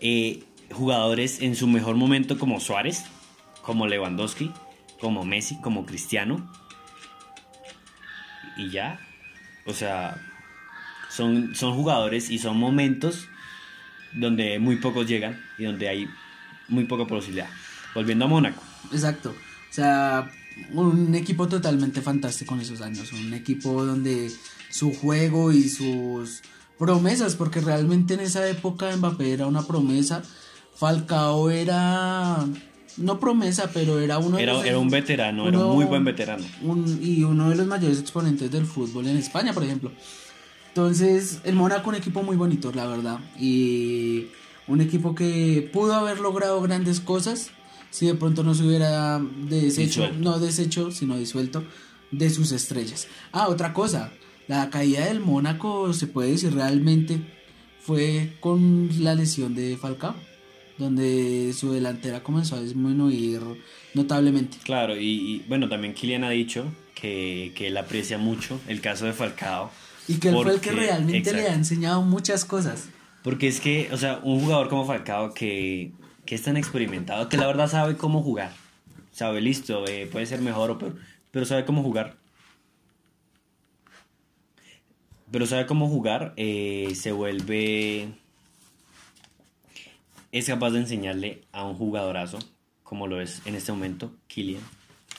Speaker 1: eh, jugadores en su mejor momento como Suárez, como Lewandowski, como Messi, como Cristiano. Y ya. O sea, son, son jugadores y son momentos donde muy pocos llegan y donde hay muy poca posibilidad. Volviendo a Mónaco.
Speaker 2: Exacto. O sea, un equipo totalmente fantástico en esos años. Un equipo donde su juego y sus promesas, porque realmente en esa época Mbappé era una promesa. Falcao era. No promesa, pero era uno de
Speaker 1: Era,
Speaker 2: los-
Speaker 1: era un veterano, era un muy buen veterano.
Speaker 2: un- y uno de los mayores exponentes del fútbol en España, por ejemplo. Entonces, el Mónaco un equipo muy bonito, la verdad. Y un equipo que pudo haber logrado grandes cosas si de pronto no se hubiera deshecho,
Speaker 1: Disuelto.
Speaker 2: no deshecho, sino disuelto de sus estrellas. Ah, otra cosa, la caída del Mónaco se puede decir realmente fue con la lesión de Falcao, donde su delantera comenzó a disminuir notablemente.
Speaker 1: Claro, y, y, bueno, también Kylian ha dicho que, que él aprecia mucho el caso de Falcao.
Speaker 2: Y que él fue el que realmente le ha enseñado muchas cosas.
Speaker 1: Porque es que, o sea, un jugador como Falcao que, que es tan experimentado, que la verdad sabe cómo jugar. Sabe, listo, eh, puede ser mejor o peor, pero sabe cómo jugar. Pero sabe cómo jugar, eh, se vuelve... Es capaz de enseñarle a un jugadorazo, como lo es en este momento Kylian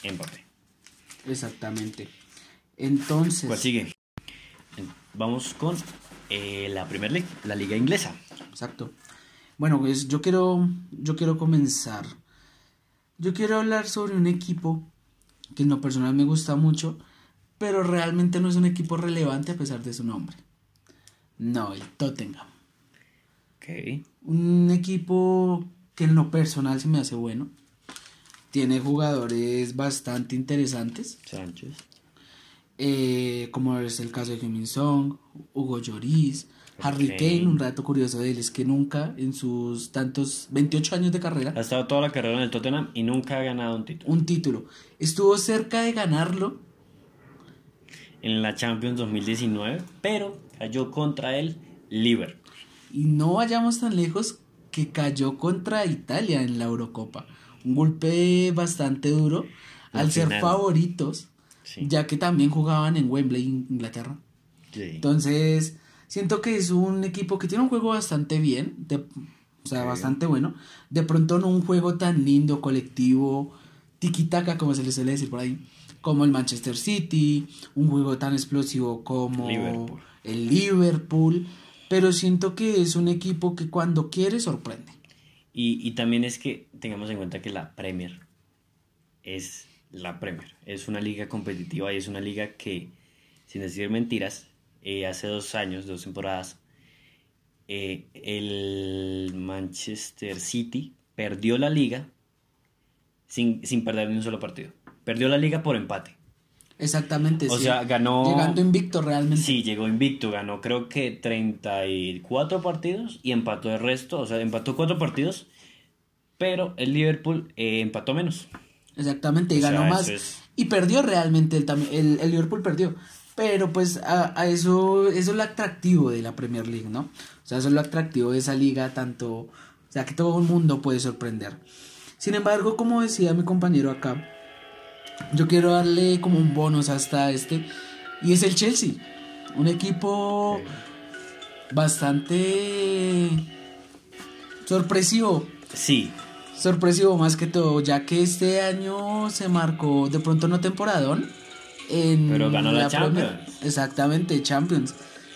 Speaker 1: Mbappé.
Speaker 2: Exactamente. Entonces,
Speaker 1: ¿Cuál sigue? Vamos con eh, la Premier League, la liga inglesa.
Speaker 2: exacto. Bueno, pues yo quiero yo quiero comenzar. Yo quiero hablar sobre un equipo que en lo personal me gusta mucho, pero realmente no es un equipo relevante a pesar de su nombre. No, el Tottenham. Un equipo que en lo personal se me hace bueno. Tiene jugadores bastante interesantes.
Speaker 1: Sánchez.
Speaker 2: eh, como es el caso de Heung-Min Song, Hugo Lloris, Harry. Kane, un dato curioso de él es que nunca en sus tantos 28 años de carrera
Speaker 1: Ha estado toda la carrera en el Tottenham y nunca ha ganado un título.
Speaker 2: un título. Estuvo cerca de ganarlo,
Speaker 1: En la Champions 2019, pero cayó contra el Liverpool.
Speaker 2: Y no vayamos tan lejos que cayó contra Italia en la Eurocopa. un golpe bastante duro al ser favoritos,
Speaker 1: Sí.
Speaker 2: ya que también jugaban en Wembley, Inglaterra.
Speaker 1: Sí.
Speaker 2: Entonces, siento que es un equipo que tiene un juego bastante bien, de- o sea,
Speaker 1: Sí.
Speaker 2: bastante bueno. De pronto no un juego tan lindo, colectivo, tiki-taka, como se le suele decir por ahí, como el Manchester City, un juego tan explosivo como
Speaker 1: Liverpool.
Speaker 2: el Liverpool, pero siento que es un equipo que cuando quiere sorprende.
Speaker 1: Y, y también es que tengamos en cuenta que la Premier es la Premier. Es una liga competitiva y es una liga que, sin decir mentiras, eh, hace dos años, dos temporadas, eh, el Manchester City perdió la liga sin, sin perder ni un solo partido. Perdió la liga por empate.
Speaker 2: Exactamente.
Speaker 1: O
Speaker 2: sí.
Speaker 1: sea, ganó...
Speaker 2: Llegando invicto realmente.
Speaker 1: Sí, llegó invicto, ganó creo que 34 partidos y empató el resto, o sea, empató cuatro partidos, pero el Liverpool eh, empató menos.
Speaker 2: Exactamente, y
Speaker 1: O sea,
Speaker 2: ganó más.
Speaker 1: es-
Speaker 2: Y perdió realmente, el, el, el Liverpool perdió. Pero pues a, a eso, eso es lo atractivo de la Premier League, ¿no? O sea, eso es lo atractivo de esa liga, tanto, o sea, que todo el mundo puede sorprender. Sin embargo, como decía mi compañero acá, yo quiero darle como un bonus hasta este, y es el Chelsea. Un equipo bastante sorpresivo,
Speaker 1: Sí,
Speaker 2: sorpresivo más que todo, ya que este año se marcó de pronto no temporadón en
Speaker 1: Pero ganó la
Speaker 2: Premier.
Speaker 1: Champions.
Speaker 2: Exactamente, Champions.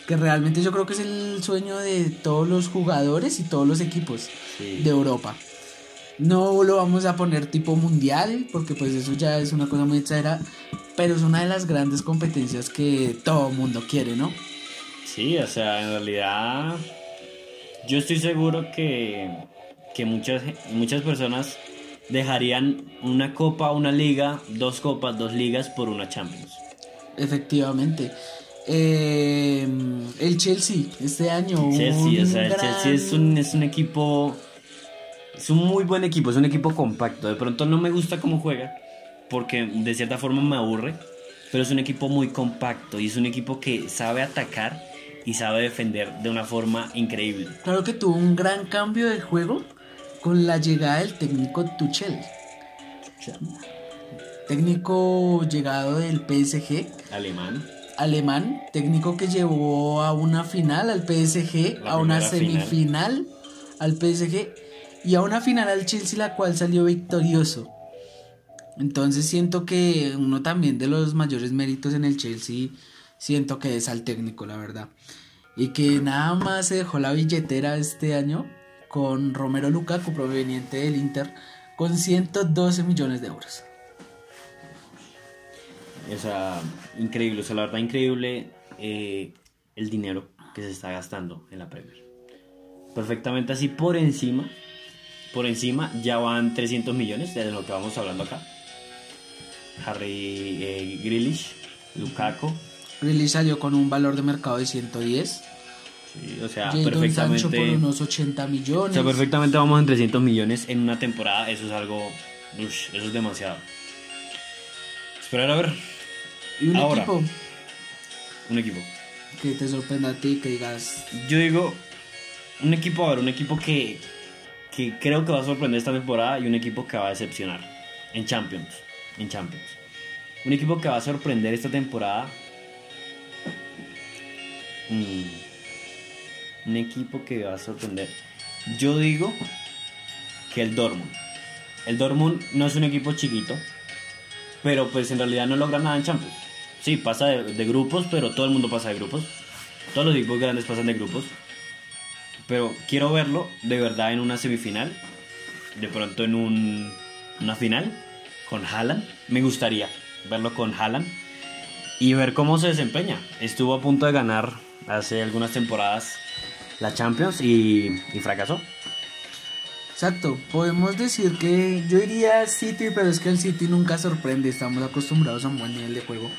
Speaker 2: Que realmente yo creo que es el sueño de todos los jugadores y todos los equipos
Speaker 1: Sí.
Speaker 2: de Europa. No lo vamos a poner tipo mundial, porque pues eso ya es una cosa muy exagerada, pero es una de las grandes competencias que todo mundo quiere, ¿no?
Speaker 1: sí, o sea, en realidad yo estoy seguro que, que muchas, muchas personas dejarían una copa, una liga, dos copas, dos ligas por una Champions.
Speaker 2: Efectivamente. Eh, el Chelsea este año.
Speaker 1: Chelsea, o sea, el Chelsea es un, es un equipo. Es un muy buen equipo, es un equipo compacto. De pronto no me gusta cómo juega, porque de cierta forma me aburre, pero es un equipo muy compacto y es un equipo que sabe atacar y sabe defender de una forma increíble.
Speaker 2: Claro que tuvo un gran cambio de juego con la llegada del técnico Tuchel. Técnico llegado del PSG
Speaker 1: Alemán.
Speaker 2: alemán, técnico que llevó a una final al PSG,
Speaker 1: La
Speaker 2: a una
Speaker 1: primera final.
Speaker 2: semifinal al PSG y a una final al Chelsea la cual salió victorioso. Entonces siento que uno también de los mayores méritos en el Chelsea siento que es al técnico, la verdad. Y que nada más se dejó la billetera este año con Romero Lukaku proveniente del Inter con 112 millones de euros.
Speaker 1: O sea, increíble, o sea, la verdad increíble eh, el dinero que se está gastando en la Premier. Perfectamente así por encima, por encima ya van 300 millones de lo que vamos hablando acá. Harry eh, Grealish, Lukaku,
Speaker 2: Grealish salió con un valor de mercado de 110.
Speaker 1: sí, o sea,
Speaker 2: Jadon Sancho por
Speaker 1: perfectamente,
Speaker 2: unos 80
Speaker 1: o
Speaker 2: millones.
Speaker 1: sea, perfectamente vamos en 300 millones en una temporada, eso es algo, eso es demasiado. Esperar a ver,
Speaker 2: y un
Speaker 1: ahora.
Speaker 2: equipo
Speaker 1: un equipo.
Speaker 2: que te sorprenda a ti, que digas,
Speaker 1: Yo digo, un equipo, a ver, un equipo que, que creo que va a sorprender esta temporada y un equipo que va a decepcionar en Champions. En Champions. Un equipo que va a sorprender esta temporada. Mm, un equipo que va a sorprender. Yo digo que el Dortmund. El Dortmund no es un equipo chiquito, pero pues en realidad no logra nada en Champions. Sí, pasa de, de grupos, pero todo el mundo pasa de grupos. Todos los equipos grandes pasan de grupos. Pero quiero verlo de verdad en una semifinal. De pronto en un, una final con Haaland. Me gustaría verlo con Haaland. Y ver cómo se desempeña. Estuvo a punto de ganar hace algunas temporadas la Champions y, y fracasó.
Speaker 2: exacto, podemos decir que yo diría City, pero es que el City nunca sorprende, estamos acostumbrados a un buen nivel de juego.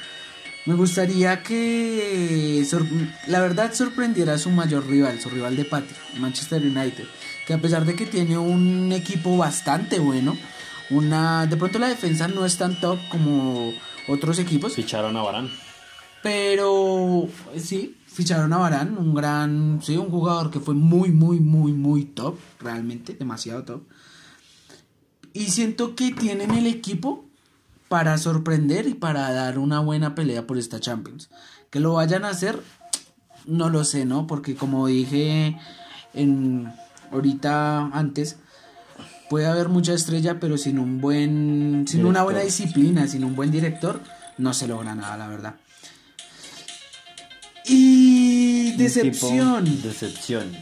Speaker 2: Me gustaría que sor- la verdad sorprendiera a su mayor rival, su rival de patio, Manchester United, que a pesar de que tiene un equipo bastante bueno, una de pronto la defensa no es tan top como otros equipos,
Speaker 1: Ficharon a Barán.
Speaker 2: pero sí, ficharon a Varane, un gran, sí, un jugador que fue muy, muy, muy, muy top, realmente, demasiado top. Y siento que tienen el equipo para sorprender y para dar una buena pelea por esta Champions. Que lo vayan a hacer, no lo sé, ¿no? Porque como dije en ahorita antes, puede haber mucha estrella, pero sin un buen, sin una buena disciplina, sin un buen director, no se logra nada, la verdad. Y decepción.
Speaker 1: Decepción.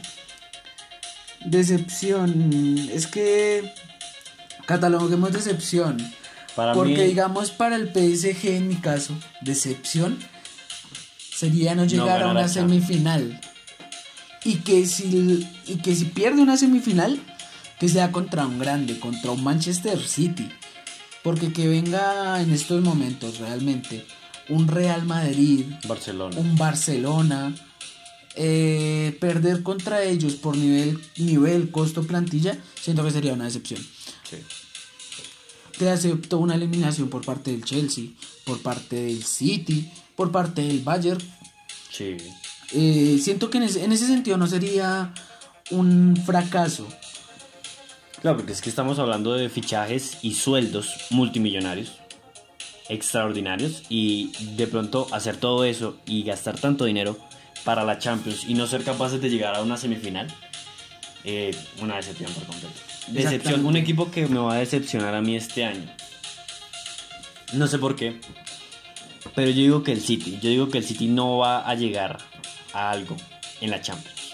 Speaker 2: Decepción. Es que cataloguemos decepción.
Speaker 1: Para
Speaker 2: porque
Speaker 1: mí,
Speaker 2: digamos para el PSG en mi caso, decepción sería no llegar a una semifinal. Y que si y que si pierde una semifinal, que sea contra un grande, contra un Manchester City. Porque que venga en estos momentos realmente un Real Madrid,
Speaker 1: Barcelona.
Speaker 2: un Barcelona, eh, perder contra ellos por nivel, nivel, costo, plantilla, siento que sería una decepción.
Speaker 1: Sí.
Speaker 2: Te acepto una eliminación por parte del Chelsea, por parte del City, por parte del Bayern.
Speaker 1: Sí.
Speaker 2: Eh, siento que en ese, en ese sentido no sería un fracaso.
Speaker 1: Claro, porque es que estamos hablando de fichajes y sueldos multimillonarios, extraordinarios, y de pronto hacer todo eso y gastar tanto dinero para la Champions y no ser capaces de llegar a una semifinal, eh, una decepción por completo. Decepción, un equipo que me va a decepcionar a mí este año. No sé por qué, pero yo digo que el City, yo digo que el City no va a llegar a algo en la Champions.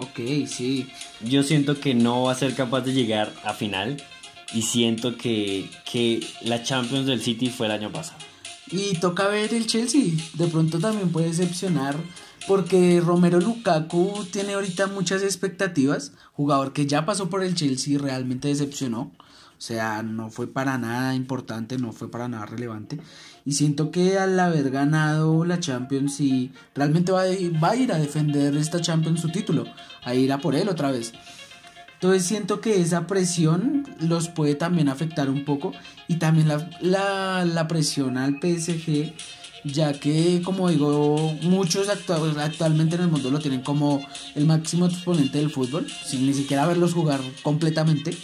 Speaker 2: Ok, sí.
Speaker 1: Yo siento que no va a ser capaz de llegar a final y siento que, que la Champions del City fue el año pasado.
Speaker 2: Y toca ver el Chelsea. De pronto también puede decepcionar. Porque Romero Lukaku tiene ahorita muchas expectativas. Jugador que ya pasó por el Chelsea y realmente decepcionó. O sea, no fue para nada importante, no fue para nada relevante. Y siento que al haber ganado la Champions y realmente va a, ir a defender esta Champions su título. A ir a por él otra vez. Entonces siento que esa presión los puede también afectar un poco y también la presión al PSG, ya que como digo, muchos actua- actualmente en el mundo lo tienen como el máximo exponente del fútbol, sin ni siquiera verlos jugar completamente.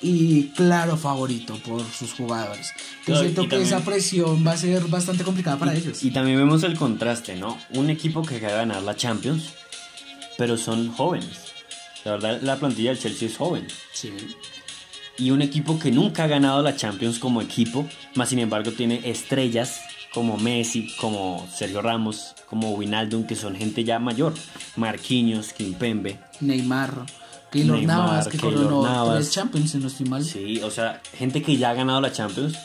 Speaker 2: Y claro, favorito por sus jugadores. Yo
Speaker 1: No,
Speaker 2: siento que
Speaker 1: también-
Speaker 2: esa presión va a ser bastante complicada para ellos.
Speaker 1: Y también vemos el contraste, ¿no? Un equipo que va a ganar la Champions, pero son jóvenes. La verdad, la plantilla del Chelsea es joven.
Speaker 2: Sí.
Speaker 1: Y un equipo que nunca ha ganado la Champions como equipo, más sin embargo tiene estrellas como Messi, como Sergio Ramos, como Wijnaldum, que son gente ya mayor. Marquinhos, Kimpembe.
Speaker 2: Neymar, Keylor
Speaker 1: Neymar,
Speaker 2: Navas, que
Speaker 1: Keylor
Speaker 2: coronó
Speaker 1: Navas.
Speaker 2: tres Champions, si no estoy mal.
Speaker 1: Sí, o sea, gente que ya ha ganado la Champions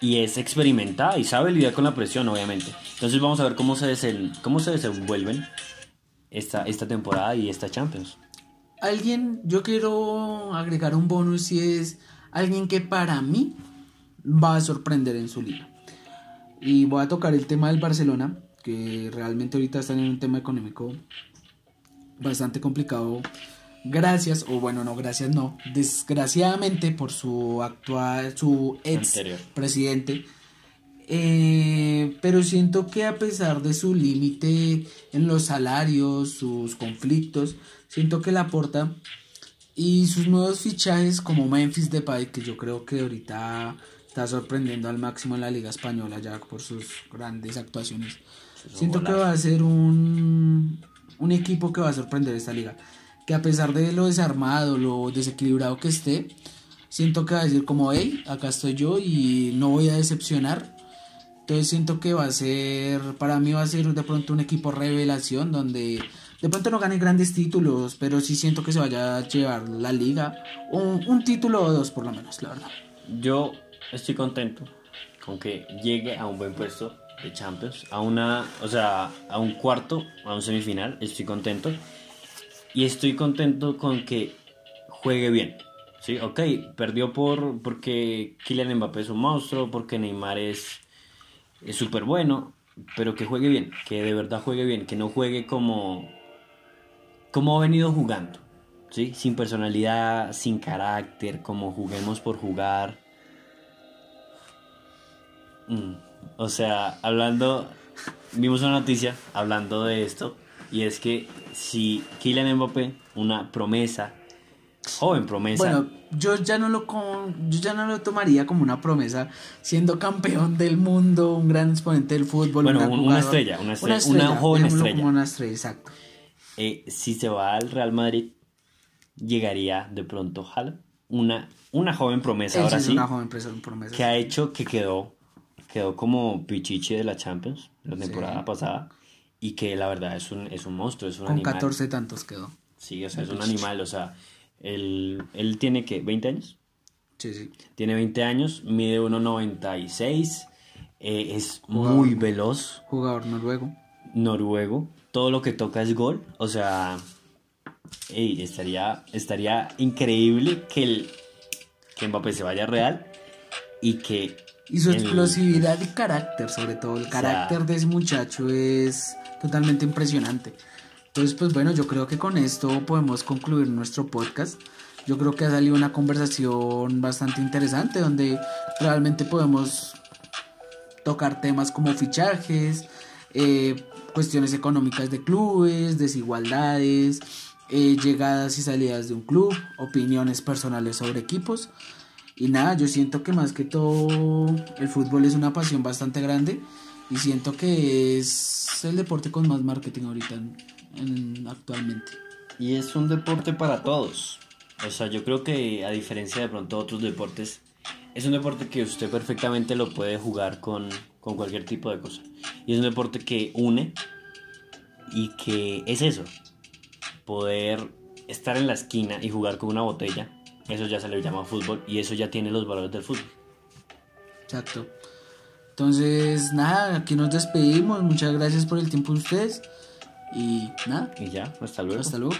Speaker 1: y es experimentada y sabe lidiar con la presión, obviamente. Entonces vamos a ver cómo se, desen- cómo se desenvuelven esta, esta temporada y esta Champions.
Speaker 2: Alguien, yo quiero agregar un bonus y es alguien que para mí va a sorprender en su liga. Y voy a tocar el tema del Barcelona, que realmente ahorita están en un tema económico bastante complicado. Gracias, o bueno, no, gracias, no. Desgraciadamente por su actual, su ex
Speaker 1: Anterior.
Speaker 2: presidente. Eh, pero siento que a pesar de su límite en los salarios, sus conflictos, siento que la aporta y sus nuevos fichajes como Memphis Depay, que yo creo que ahorita está sorprendiendo al máximo en la liga española ya por sus grandes actuaciones. Siento que va a ser un, un equipo que va a sorprender esta liga. Que a pesar de lo desarmado, lo desequilibrado que esté, siento que va a decir como, hey, acá estoy yo y no voy a decepcionar. Entonces siento que va a ser, para mí va a ser de pronto un equipo revelación donde de pronto no gane grandes títulos, pero sí siento que se vaya a llevar la liga, un, un título o dos por lo menos, la verdad.
Speaker 1: Yo estoy contento con que llegue a un buen puesto de Champions, a una, o sea, a un cuarto, a un semifinal, estoy contento. Y estoy contento con que juegue bien. Sí, ok, perdió por porque Kylian Mbappé es un monstruo, porque Neymar es es súper bueno, pero que juegue bien, que de verdad juegue bien, que no juegue como como ha venido jugando, ¿sí? Sin personalidad, sin carácter, como juguemos por jugar. Mm, O sea, hablando, vimos una noticia hablando de esto, y es que si Kylian Mbappé, una promesa joven promesa.
Speaker 2: Bueno, yo ya no lo con, yo ya no lo tomaría como una promesa, siendo campeón del mundo, un gran exponente del fútbol.
Speaker 1: Bueno,
Speaker 2: un gran
Speaker 1: un- una estrella, una estrella, una joven estrella.
Speaker 2: Como una estrella, exacto.
Speaker 1: Eh, si se va al Real Madrid, llegaría de pronto Haaland, una, una joven promesa, ahora
Speaker 2: es
Speaker 1: sí,
Speaker 2: una joven promesa.
Speaker 1: que ha hecho que quedó, quedó como pichichi de la Champions la temporada
Speaker 2: Sí.
Speaker 1: pasada y que la verdad es un, es un monstruo, es un
Speaker 2: Con
Speaker 1: animal.
Speaker 2: 14 tantos quedó.
Speaker 1: Sí, o sea, es un
Speaker 2: Pichichi.
Speaker 1: animal, o sea, él, él tiene que 20 años.
Speaker 2: Sí, sí.
Speaker 1: Tiene 20 años, mide 1.96, eh, es
Speaker 2: Jugador.
Speaker 1: muy veloz,
Speaker 2: Jugador noruego.
Speaker 1: noruego, todo lo que toca es gol, o sea, ey, estaría, estaría increíble que, el, que Mbappé se vaya a Real y que...
Speaker 2: Y su explosividad y carácter, sobre todo. El
Speaker 1: sea-
Speaker 2: carácter de ese muchacho es totalmente impresionante. Entonces, pues bueno, yo creo que con esto podemos concluir nuestro podcast. Yo creo que ha salido una conversación bastante interesante donde realmente podemos tocar temas como fichajes, eh, cuestiones económicas de clubes, desigualdades, eh, llegadas y salidas de un club, opiniones personales sobre equipos. Y nada, yo siento que más que todo el fútbol es una pasión bastante grande y siento que es el deporte con más marketing ahorita en- en- actualmente.
Speaker 1: Y es un deporte para todos. O sea, yo creo que a diferencia de pronto otros deportes, es un deporte que usted perfectamente lo puede jugar con, con cualquier tipo de cosa. Y es un deporte que une y que es eso. Poder estar en la esquina y jugar con una botella, eso ya se le llama fútbol y eso ya tiene los valores del fútbol.
Speaker 2: Exacto. Entonces, nada, aquí nos despedimos. Muchas gracias por el tiempo de ustedes. Y nada,
Speaker 1: Y ya, hasta luego.
Speaker 2: hasta luego.